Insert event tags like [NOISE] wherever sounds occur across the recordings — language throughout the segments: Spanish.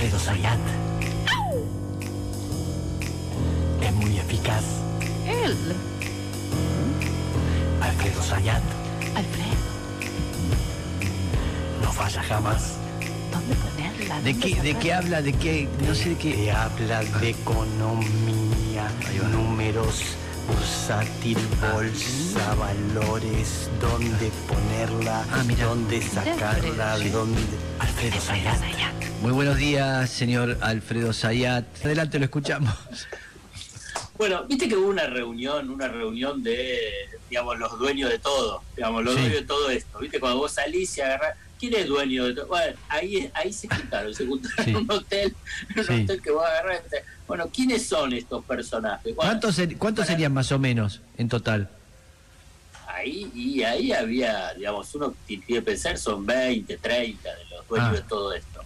Alfredo Sayat. Es muy eficaz. Él. Alfredo Sayat Alfredo. no falla jamás. ¿Dónde ponerla? ¿De ¿Dónde qué, ¿De qué habla? ¿De qué? No sé de qué. Habla de economía, números, bursátil, bolsa, valores, dónde ponerla, Ah, mira. dónde sacarla, Sí. dónde... Alfredo Sayat. Muy buenos días, señor Alfredo Sayat. Adelante, lo escuchamos. Bueno, viste que hubo una reunión, una reunión de, digamos, los dueños de todo, digamos, los Sí. dueños de todo esto. Viste, cuando vos salís y agarrás, ¿quién es dueño de todo? Bueno, ahí, ahí se juntaron, se juntaron Sí. en un hotel, en un Sí. hotel que vos agarrás. este, Bueno, ¿quiénes son estos personajes? Bueno, ¿Cuántos, ser- cuántos para- serían más o menos en total? Ahí, y ahí había, digamos, uno tiene que pensar, son 20, 30 de los dueños Ah. de todo esto.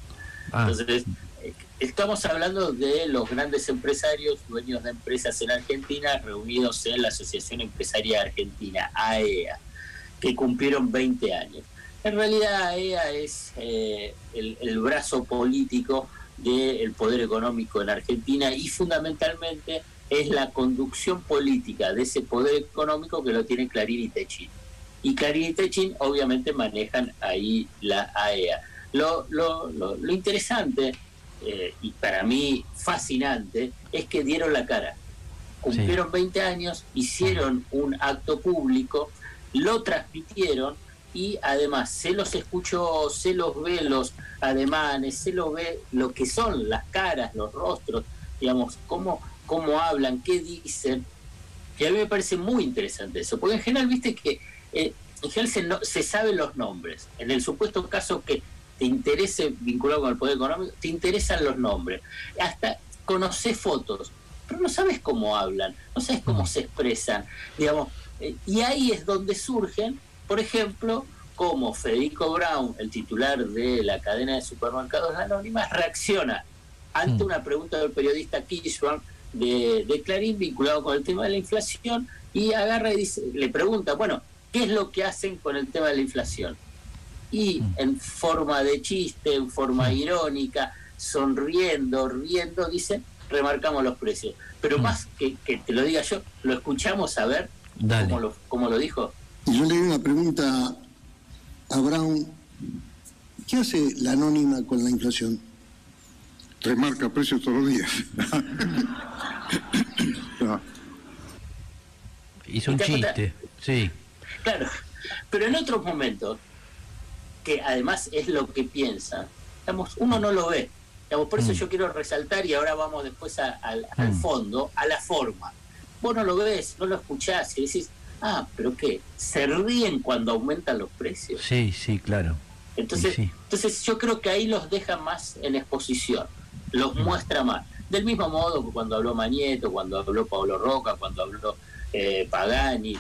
Ah, Entonces, eh, estamos hablando de los grandes empresarios, dueños de empresas en Argentina, reunidos en la Asociación Empresaria Argentina, AEA, que cumplieron 20 años. En realidad, AEA es eh, el, el brazo político del poder económico en Argentina y fundamentalmente es la conducción política de ese poder económico que lo tiene Clarín y Techín. Y Clarín y Techín obviamente manejan ahí la AEA. Lo, lo, lo, lo interesante eh, y para mí fascinante es que dieron la cara. Cumplieron 20 años, hicieron un acto público, lo transmitieron y además se los escuchó, se los ve los ademanes, se los ve lo que son las caras, los rostros, digamos, cómo, cómo hablan, qué dicen. Y a mí me parece muy interesante eso, porque en general, viste que eh, en general se, no- se saben los nombres. En el supuesto caso que te interese vinculado con el poder económico, te interesan los nombres. Hasta conoces fotos, pero no sabes cómo hablan, no sabes cómo Mm. se expresan, digamos. eh, y ahí es donde surgen, por ejemplo, como Federico Brown, el titular de la cadena de supermercados anónimas, reacciona ante Mm. una pregunta del periodista Kirchberg de, de Clarín vinculado con el tema de la inflación y agarra y dice, le pregunta, bueno, ¿qué es lo que hacen con el tema de la inflación? Y Mm. en forma de chiste, en forma Mm. irónica, sonriendo, riendo, dice, remarcamos los precios. Pero más que, que te lo diga yo, lo escuchamos a ver Dale. cómo lo, cómo lo dijo. Y yo le di una pregunta a Brown. ¿Qué hace la anónima con la inflación? Remarca precios todos los días. [LAUGHS] No, Hizo un chiste. Sí. Claro, pero en otros momentos, que además es lo que piensa, digamos, uno no lo ve. Digamos, por eso Mm. yo quiero resaltar, y ahora vamos después a- al Mm. fondo, a la forma. Vos no lo ves, no lo escuchás, y decís, ah, pero ¿qué? Se ríen cuando aumentan los precios. Sí, sí, claro. Entonces, Sí. entonces yo creo que ahí los deja más en exposición, los muestra más. Del mismo modo que cuando habló Manieto, cuando habló Pablo Roca, cuando habló eh, Pagani,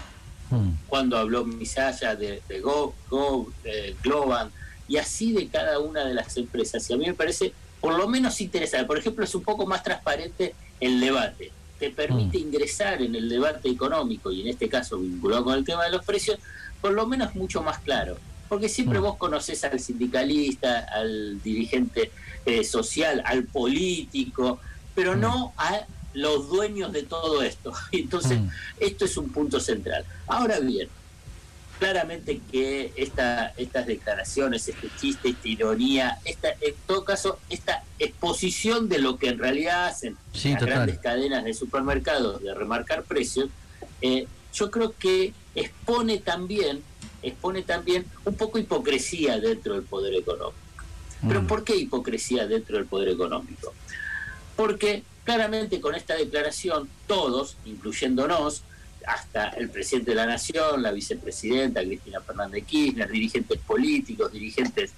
Mm. cuando habló Misaya de, de Go, Go, eh, Globan, y así de cada una de las empresas. Y a mí me parece por lo menos interesante. Por ejemplo, es un poco más transparente el debate. Te permite ingresar en el debate económico, y en este caso vinculado con el tema de los precios, por lo menos mucho más claro. Porque siempre Mm. vos conoces al sindicalista, al dirigente eh, social, al político, pero Mm. no a los dueños de todo esto. [LAUGHS] Entonces, Mm. esto es un punto central. Ahora bien, claramente que esta, estas declaraciones, este chiste, esta ironía, esta, en todo caso, esta exposición de lo que en realidad hacen Sí, las total. grandes cadenas de supermercados de remarcar precios, eh, yo creo que expone también, expone también un poco hipocresía dentro del poder económico. Pero Mm. ¿por qué hipocresía dentro del poder económico? Porque claramente con esta declaración todos, incluyéndonos, hasta el presidente de la Nación, la vicepresidenta Cristina Fernández Kirchner, dirigentes políticos, dirigentes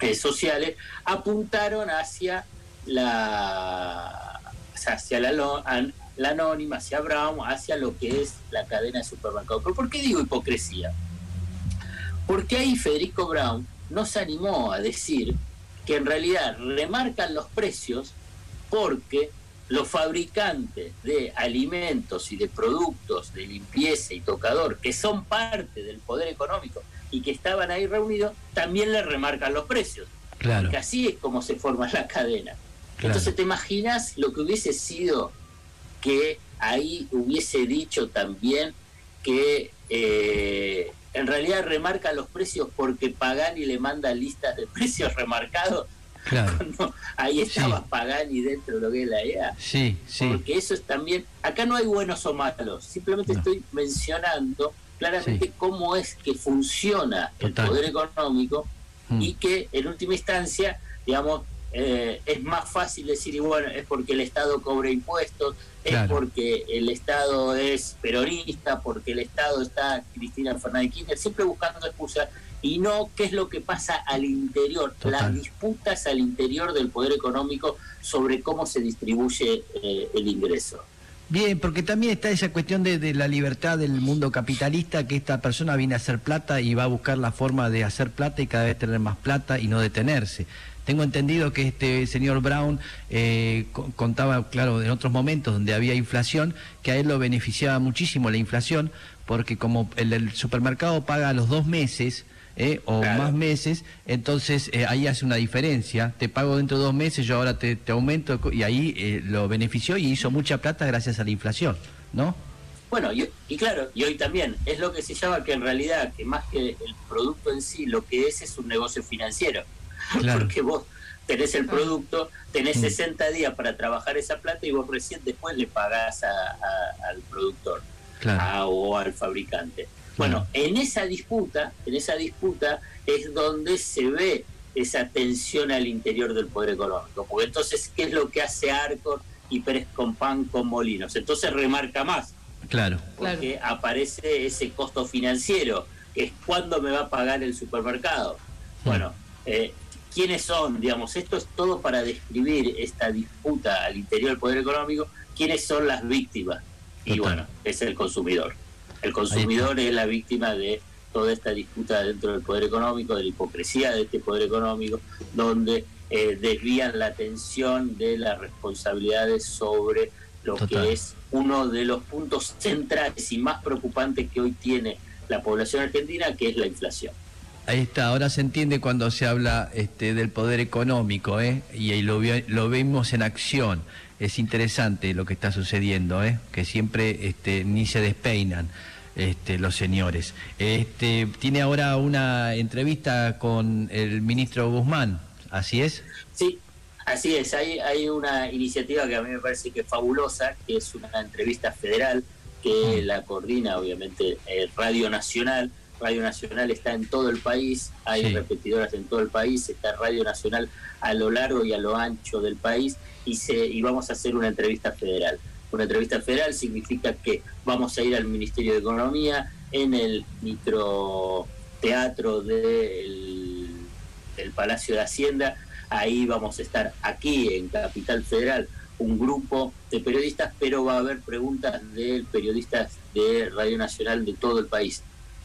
eh, sociales, apuntaron hacia la hacia la, la anónima, hacia Brown, hacia lo que es la cadena de supermercados. ¿Pero por qué digo hipocresía? Porque ahí Federico Brown no se animó a decir que en realidad remarcan los precios porque los fabricantes de alimentos y de productos de limpieza y tocador, que son parte del poder económico y que estaban ahí reunidos, también le remarcan los precios. Claro. Porque así es como se forma la cadena. Claro. Entonces, ¿te imaginas lo que hubiese sido que ahí hubiese dicho también que eh, en realidad remarca los precios porque Pagani le manda listas de [LAUGHS] precios remarcados? Claro. [LAUGHS] Cuando ahí estaba Sí. Pagani dentro de lo que es la EA. Sí, sí. Porque eso es también, acá no hay buenos o malos, simplemente No. estoy mencionando claramente Sí. cómo es que funciona Total. el poder económico Mm. y que en última instancia, digamos, eh, es más fácil decir, y bueno, es porque el Estado cobra impuestos, Claro. es porque el Estado es peronista, porque el Estado está Cristina Fernández Kirchner, siempre buscando excusas, y no qué es lo que pasa al interior, Total. las disputas al interior del poder económico sobre cómo se distribuye eh, el ingreso. Bien, porque también está esa cuestión de, de la libertad del mundo capitalista, que esta persona viene a hacer plata y va a buscar la forma de hacer plata y cada vez tener más plata y no detenerse. Tengo entendido que este señor Brown eh, co- contaba, claro, en otros momentos donde había inflación, que a él lo beneficiaba muchísimo la inflación, porque como el del supermercado paga a los dos meses, eh, o Claro. más meses, entonces eh, ahí hace una diferencia. Te pago dentro de dos meses, yo ahora te, te aumento y ahí eh, lo benefició y hizo mucha plata gracias a la inflación, ¿no? Bueno, y, y claro, y hoy también, es lo que se llama que en realidad, que más que el producto en sí, lo que es es un negocio financiero. Claro. [LAUGHS] Porque vos tenés el producto, tenés Mm. 60 días para trabajar esa plata y vos recién después le pagás a- a- al productor Claro. a- o al fabricante. Bueno, en esa disputa, en esa disputa es donde se ve esa tensión al interior del poder económico. Porque entonces, ¿qué es lo que hace Arcor y Pérez Compán con Molinos? Entonces remarca más, Claro. porque aparece ese costo financiero, que es cuándo me va a pagar el supermercado. Bueno, eh, ¿quiénes son? Digamos, esto es todo para describir esta disputa al interior del poder económico, quiénes son las víctimas. Y Total. bueno, es el consumidor. El consumidor es la víctima de toda esta disputa dentro del poder económico, de la hipocresía de este poder económico, donde eh, desvían la atención de las responsabilidades sobre lo Total. que es uno de los puntos centrales y más preocupantes que hoy tiene la población argentina, que es la inflación. Ahí está, ahora se entiende cuando se habla este, del poder económico, ¿eh? Y ahí lo, lo vemos en acción. Es interesante lo que está sucediendo, ¿eh? Que siempre este, ni se despeinan este, los señores. Este, tiene ahora una entrevista con el ministro Guzmán, ¿así es? Sí, así es. Hay, hay una iniciativa que a mí me parece que es fabulosa, que es una entrevista federal que Mm. la coordina, obviamente, eh, Radio Nacional. Radio Nacional está en todo el país, hay Sí. repetidoras en todo el país, está Radio Nacional a lo largo y a lo ancho del país y, se, y vamos a hacer una entrevista federal. Una entrevista federal significa que vamos a ir al Ministerio de Economía en el microteatro del, del Palacio de Hacienda. Ahí vamos a estar aquí en Capital Federal un grupo de periodistas, pero va a haber preguntas de periodistas de Radio Nacional de todo el país.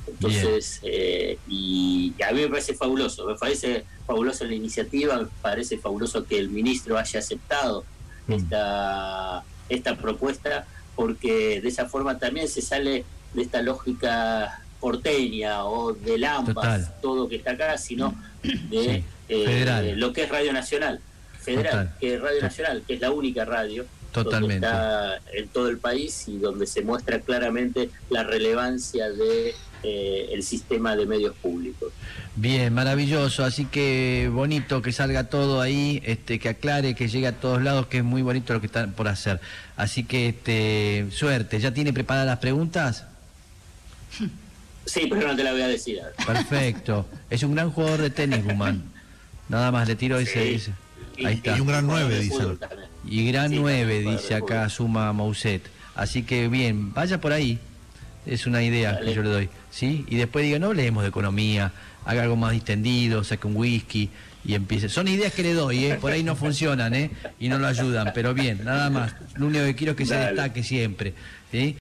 Entonces, eh, y a mí me parece fabuloso, me parece fabulosa la iniciativa, me parece fabuloso que el ministro haya aceptado Mm. esta, esta propuesta, porque de esa forma también se sale de esta lógica porteña o del ambas, todo que está acá, sino de Sí, eh, lo que es Radio Nacional, federal, Total. que es Radio Nacional, que es la única radio Totalmente. donde está en todo el país y donde se muestra claramente la relevancia de eh, el sistema de medios públicos. Bien, maravilloso, así que bonito que salga todo ahí, este, que aclare, que llegue a todos lados, que es muy bonito lo que están por hacer. Así que este, suerte, ¿ya tiene preparadas las preguntas? Sí, pero no te la voy a decir. ahora. Perfecto. es un gran jugador de tenis, Guzmán. Nada más le tiro ese, Sí. ese. Ahí está. Y un gran jugador nueve, de dicen. fútbol también. Y gran Sí, 9, también dice acá. Suma Mouset. Así que bien, vaya por ahí. Es una idea Dale. que yo le doy. ¿sí? Y después diga, no leemos de economía, haga algo más distendido, saque un whisky y empiece. Son ideas que le doy, ¿eh? por ahí no funcionan ¿eh? y no lo ayudan, pero bien, nada más. Lo único que quiero es que se destaque siempre. ¿sí?